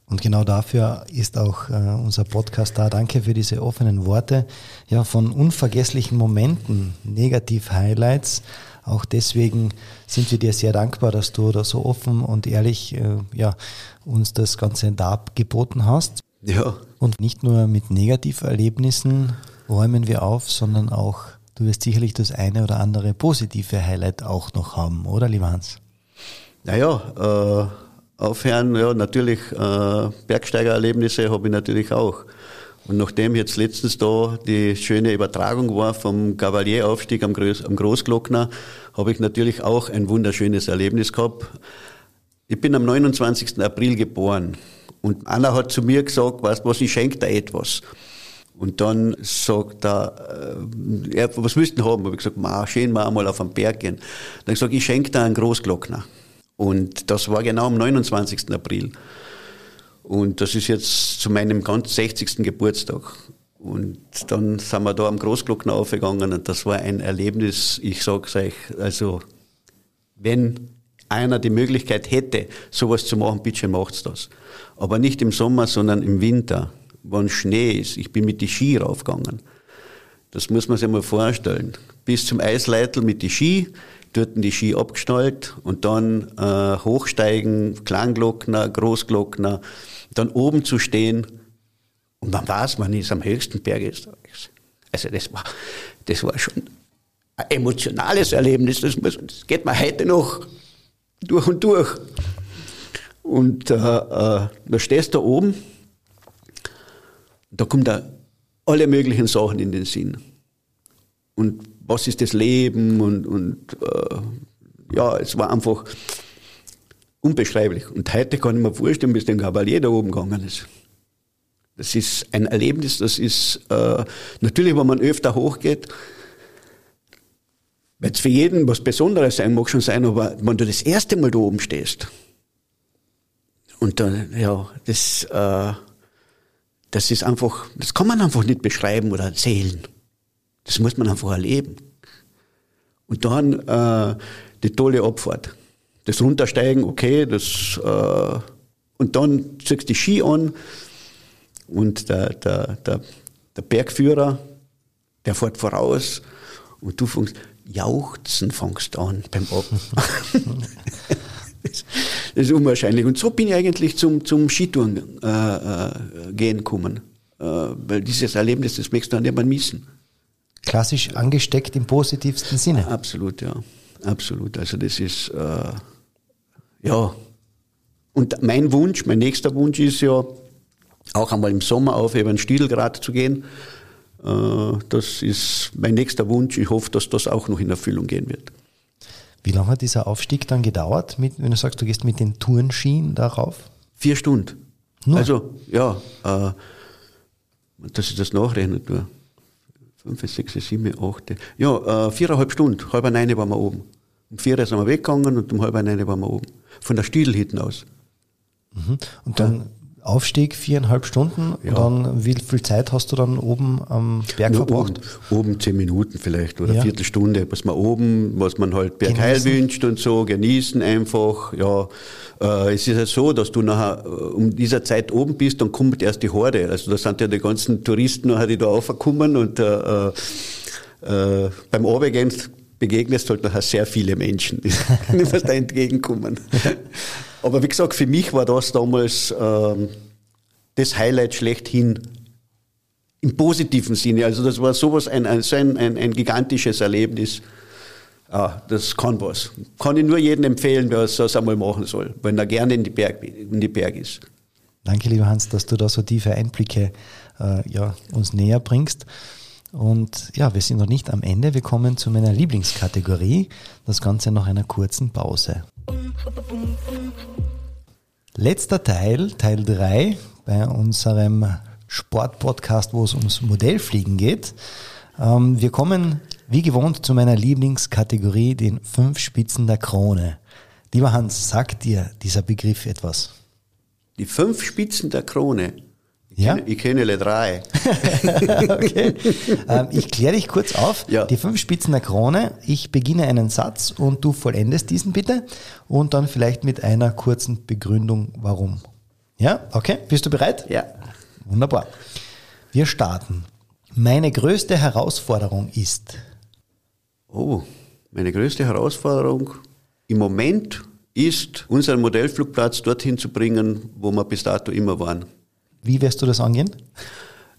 Und genau dafür ist auch äh, unser Podcast da. Danke für diese offenen Worte. Ja, von unvergesslichen Momenten, Negativ-Highlights. Auch deswegen sind wir dir sehr dankbar, dass du da so offen und ehrlich äh, ja, uns das Ganze dargeboten hast. Ja. Und nicht nur mit Negativerlebnissen räumen wir auf, sondern auch, du wirst sicherlich das eine oder andere positive Highlight auch noch haben, oder lieber Hans? Naja, äh, aufhören, ja, natürlich, äh, Bergsteigererlebnisse habe ich natürlich auch. Und nachdem jetzt letztens da die schöne Übertragung war vom Gavalier-Aufstieg am, Groß, am Großglockner, habe ich natürlich auch ein wunderschönes Erlebnis gehabt. Ich bin am 29. April geboren und Anna hat zu mir gesagt, weißt was, ich schenke dir etwas. Und dann sagt er, äh, was willst du haben? Hab ich gesagt, ma, schön mal einmal auf den Berg gehen. Dann gesagt, ich schenke dir einen Großglockner. Und das war genau am 29. April. Und das ist jetzt zu meinem ganz 60. Geburtstag. Und dann sind wir da am Großglockner aufgegangen und das war ein Erlebnis, ich sag's euch, also wenn einer die Möglichkeit hätte, sowas zu machen, bitte macht's das. Aber nicht im Sommer, sondern im Winter wann Schnee ist. Ich bin mit die Ski raufgegangen. Das muss man sich mal vorstellen. Bis zum Eisleitel mit die Ski, dort die Ski abgeschnallt und dann äh, hochsteigen, Kleinglockner, Großglockner, dann oben zu stehen und man weiß, man ist am höchsten Berg Österreichs. Also das war, das war schon ein emotionales Erlebnis. Das, muss, das geht mir heute noch durch und durch. Und äh, äh, da stehst du da oben da kommen da alle möglichen Sachen in den Sinn. Und was ist das Leben? Und, und äh, ja, es war einfach unbeschreiblich. Und heute kann ich mir vorstellen, bis der Kavalier da oben gegangen ist. Das ist ein Erlebnis, das ist äh, natürlich, wenn man öfter hochgeht, weil es für jeden was Besonderes sein mag schon sein, aber wenn du das erste Mal da oben stehst und dann, ja, das, äh, das ist einfach, das kann man einfach nicht beschreiben oder erzählen. Das muss man einfach erleben. Und dann äh, die tolle Abfahrt. Das Runtersteigen, okay, das äh, und dann ziehst du die Ski an und der, der, der, der Bergführer, der fährt voraus und du fängst, jauchzen fängst an beim Abfahren. das, ist unwahrscheinlich. Und so bin ich eigentlich zum, zum Skitouren äh, äh, gehen gekommen. Äh, weil dieses Erlebnis, das möchtest du an jemanden missen. Klassisch angesteckt im positivsten Sinne. Absolut, ja. Absolut. Also das ist, äh, ja, Und mein Wunsch, mein nächster Wunsch ist ja, auch einmal im Sommer auf den Stiedelgrad zu gehen. Äh, das ist mein nächster Wunsch. Ich hoffe, dass das auch noch in Erfüllung gehen wird. Wie lange hat dieser Aufstieg dann gedauert, mit, wenn du sagst, du gehst mit den Tourenskien darauf? Vier Stunden. Nur? Also, ja, äh, dass ich das nachrechnen tue. Fünf, sechs, sieben, acht. Ja, äh, viereinhalb Stunden. Halb eine waren wir oben. Um vier sind wir weggegangen und um halb eine waren wir oben. Von der Stiedel hinten aus. Mhm. Und dann Aufstieg viereinhalb Stunden ja. und dann wie viel Zeit hast du dann oben am Berg Nur verbracht? Oben, oben, zehn Minuten vielleicht oder ja. Viertelstunde, was man oben, was man halt Bergheil wünscht und so, genießen einfach. Ja, äh, es ist ja so, dass du nachher äh, um dieser Zeit oben bist, dann kommt erst die Horde. Also da sind ja die ganzen Touristen nachher, die da aufgekommen und äh, äh, beim Obergehen begegnest halt nachher sehr viele Menschen, die was da entgegenkommen. Aber wie gesagt, für mich war das damals ähm, das Highlight schlechthin im positiven Sinne. Also das war sowas, ein, ein, ein, ein, ein gigantisches Erlebnis. Ah, das kann was. Kann ich nur jedem empfehlen, wer das einmal machen soll, wenn er gerne in die Berg, in die Berg ist. Danke, lieber Hans, dass du da so tiefe Einblicke äh, ja, uns näher bringst. Und ja, wir sind noch nicht am Ende. Wir kommen zu meiner Lieblingskategorie. Das Ganze nach einer kurzen Pause. Letzter Teil, Teil 3 bei unserem Sportpodcast, wo es ums Modellfliegen geht. Ähm, wir kommen wie gewohnt zu meiner Lieblingskategorie, den fünf Spitzen der Krone. Lieber Hans, sagt dir dieser Begriff etwas? Die fünf Spitzen der Krone. Ich ja? kenne, ich kenne alle drei. okay. Ähm, ich kläre dich kurz auf. Ja. Die fünf Spitzen der Krone. Ich beginne einen Satz und du vollendest diesen bitte. Und dann vielleicht mit einer kurzen Begründung, warum. Ja? Okay. Bist du bereit? Ja. Wunderbar. Wir starten. Meine größte Herausforderung ist. Oh, meine größte Herausforderung im Moment ist, unseren Modellflugplatz dorthin zu bringen, wo wir bis dato immer waren. Wie wirst du das angehen?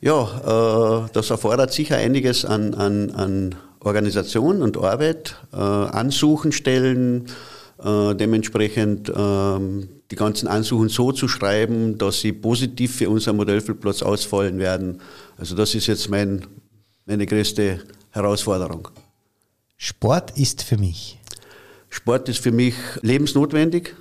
Ja, äh, das erfordert sicher einiges an, an, an Organisation und Arbeit, äh, Ansuchen stellen, äh, dementsprechend ähm, die ganzen Ansuchen so zu schreiben, dass sie positiv für unseren Modellflugplatz ausfallen werden. Also das ist jetzt mein, meine größte Herausforderung. Sport ist für mich. Sport ist für mich lebensnotwendig.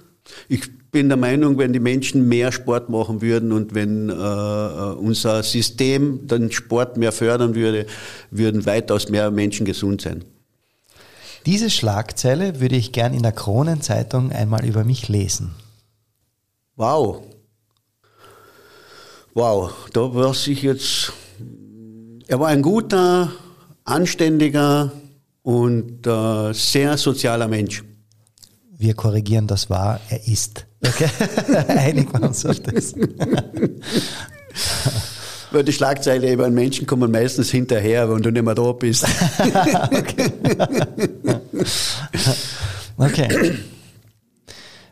Ich bin der Meinung, wenn die Menschen mehr Sport machen würden und wenn äh, unser System den Sport mehr fördern würde, würden weitaus mehr Menschen gesund sein. Diese Schlagzeile würde ich gern in der Kronenzeitung einmal über mich lesen. Wow. Wow, da war ich jetzt. Er war ein guter, anständiger und äh, sehr sozialer Mensch wir korrigieren das war, er ist. Okay? Einigen wir uns auf das. Weil die Schlagzeile über einen Menschen kommen meistens hinterher, wenn du nicht mehr da bist. okay. okay.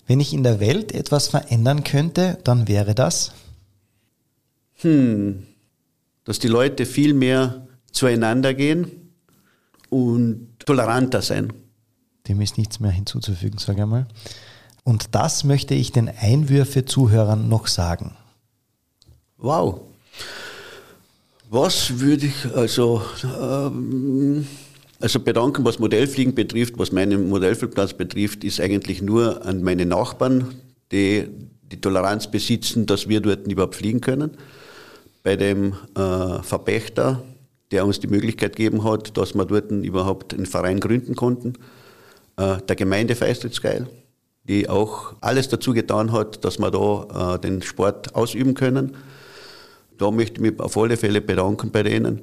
Wenn ich in der Welt etwas verändern könnte, dann wäre das? Hm, dass die Leute viel mehr zueinander gehen und toleranter sein. Dem ist nichts mehr hinzuzufügen, sage ich mal. Und das möchte ich den Einwürfe-Zuhörern noch sagen. Wow. Was würde ich also, ähm, also bedanken, was Modellfliegen betrifft, was meinen Modellflugplatz betrifft, ist eigentlich nur an meine Nachbarn, die die Toleranz besitzen, dass wir dort überhaupt fliegen können. Bei dem äh, Verpächter, der uns die Möglichkeit gegeben hat, dass wir dort überhaupt einen Verein gründen konnten der Gemeinde Feistelsgeil, die auch alles dazu getan hat, dass wir da äh, den Sport ausüben können. Da möchte ich mich auf alle Fälle bedanken bei denen.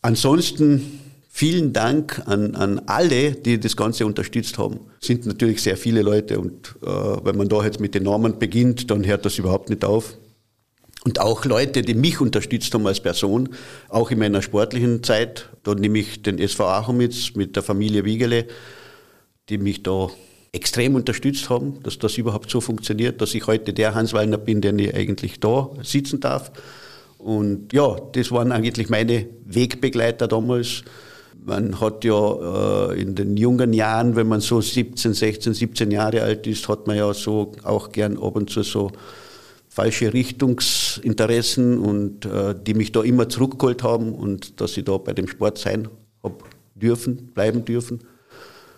Ansonsten vielen Dank an, an alle, die das Ganze unterstützt haben. Es sind natürlich sehr viele Leute und äh, wenn man da jetzt mit den Namen beginnt, dann hört das überhaupt nicht auf. Und auch Leute, die mich unterstützt haben als Person, auch in meiner sportlichen Zeit. Da nehme ich den SV Achomitz mit der Familie Wiegele, die mich da extrem unterstützt haben, dass das überhaupt so funktioniert, dass ich heute der Hans Wallner bin, der ich eigentlich da sitzen darf. Und ja, das waren eigentlich meine Wegbegleiter damals. Man hat ja äh, in den jungen Jahren, wenn man so 17, 16, 17 Jahre alt ist, hat man ja so auch gern ab und zu so falsche Richtungsinteressen und äh, die mich da immer zurückgeholt haben und dass ich da bei dem Sport sein habe dürfen, bleiben dürfen.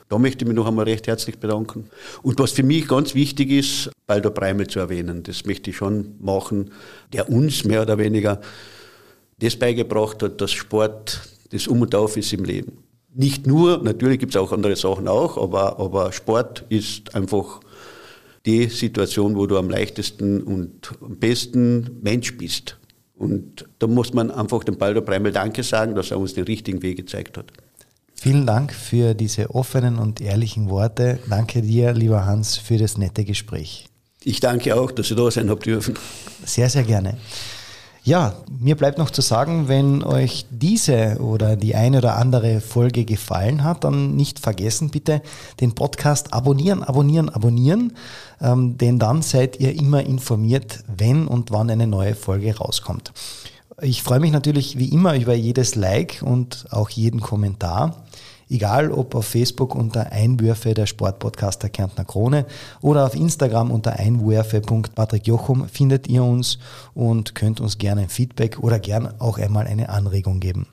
Da möchte ich mich noch einmal recht herzlich bedanken. Und was für mich ganz wichtig ist, Baldur Breimel zu erwähnen, das möchte ich schon machen, der uns mehr oder weniger das beigebracht hat, dass Sport das Um und Auf ist im Leben. Nicht nur, natürlich gibt es auch andere Sachen auch, aber, aber Sport ist einfach die Situation, wo du am leichtesten und am besten Mensch bist. Und da muss man einfach dem Baldur Breimel Danke sagen, dass er uns den richtigen Weg gezeigt hat. Vielen Dank für diese offenen und ehrlichen Worte. Danke dir, lieber Hans, für das nette Gespräch. Ich danke auch, dass Sie da sein habt dürfen. Sehr, sehr gerne. Ja, mir bleibt noch zu sagen, wenn euch diese oder die eine oder andere Folge gefallen hat, dann nicht vergessen bitte den Podcast abonnieren, abonnieren, abonnieren, ähm, denn dann seid ihr immer informiert, wenn und wann eine neue Folge rauskommt. Ich freue mich natürlich wie immer über jedes Like und auch jeden Kommentar. Egal ob auf Facebook unter Einwürfe der Sportpodcaster Kärntner Krone oder auf Instagram unter einwürfe.patrickjochum findet ihr uns und könnt uns gerne ein Feedback oder gern auch einmal eine Anregung geben.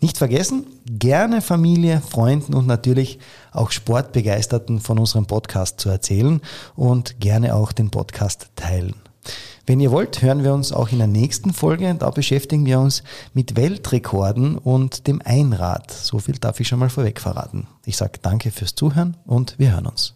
Nicht vergessen, gerne Familie, Freunden und natürlich auch Sportbegeisterten von unserem Podcast zu erzählen und gerne auch den Podcast teilen. Wenn ihr wollt, hören wir uns auch in der nächsten Folge. Da beschäftigen wir uns mit Weltrekorden und dem Einrad. So viel darf ich schon mal vorweg verraten. Ich sage danke fürs Zuhören und wir hören uns.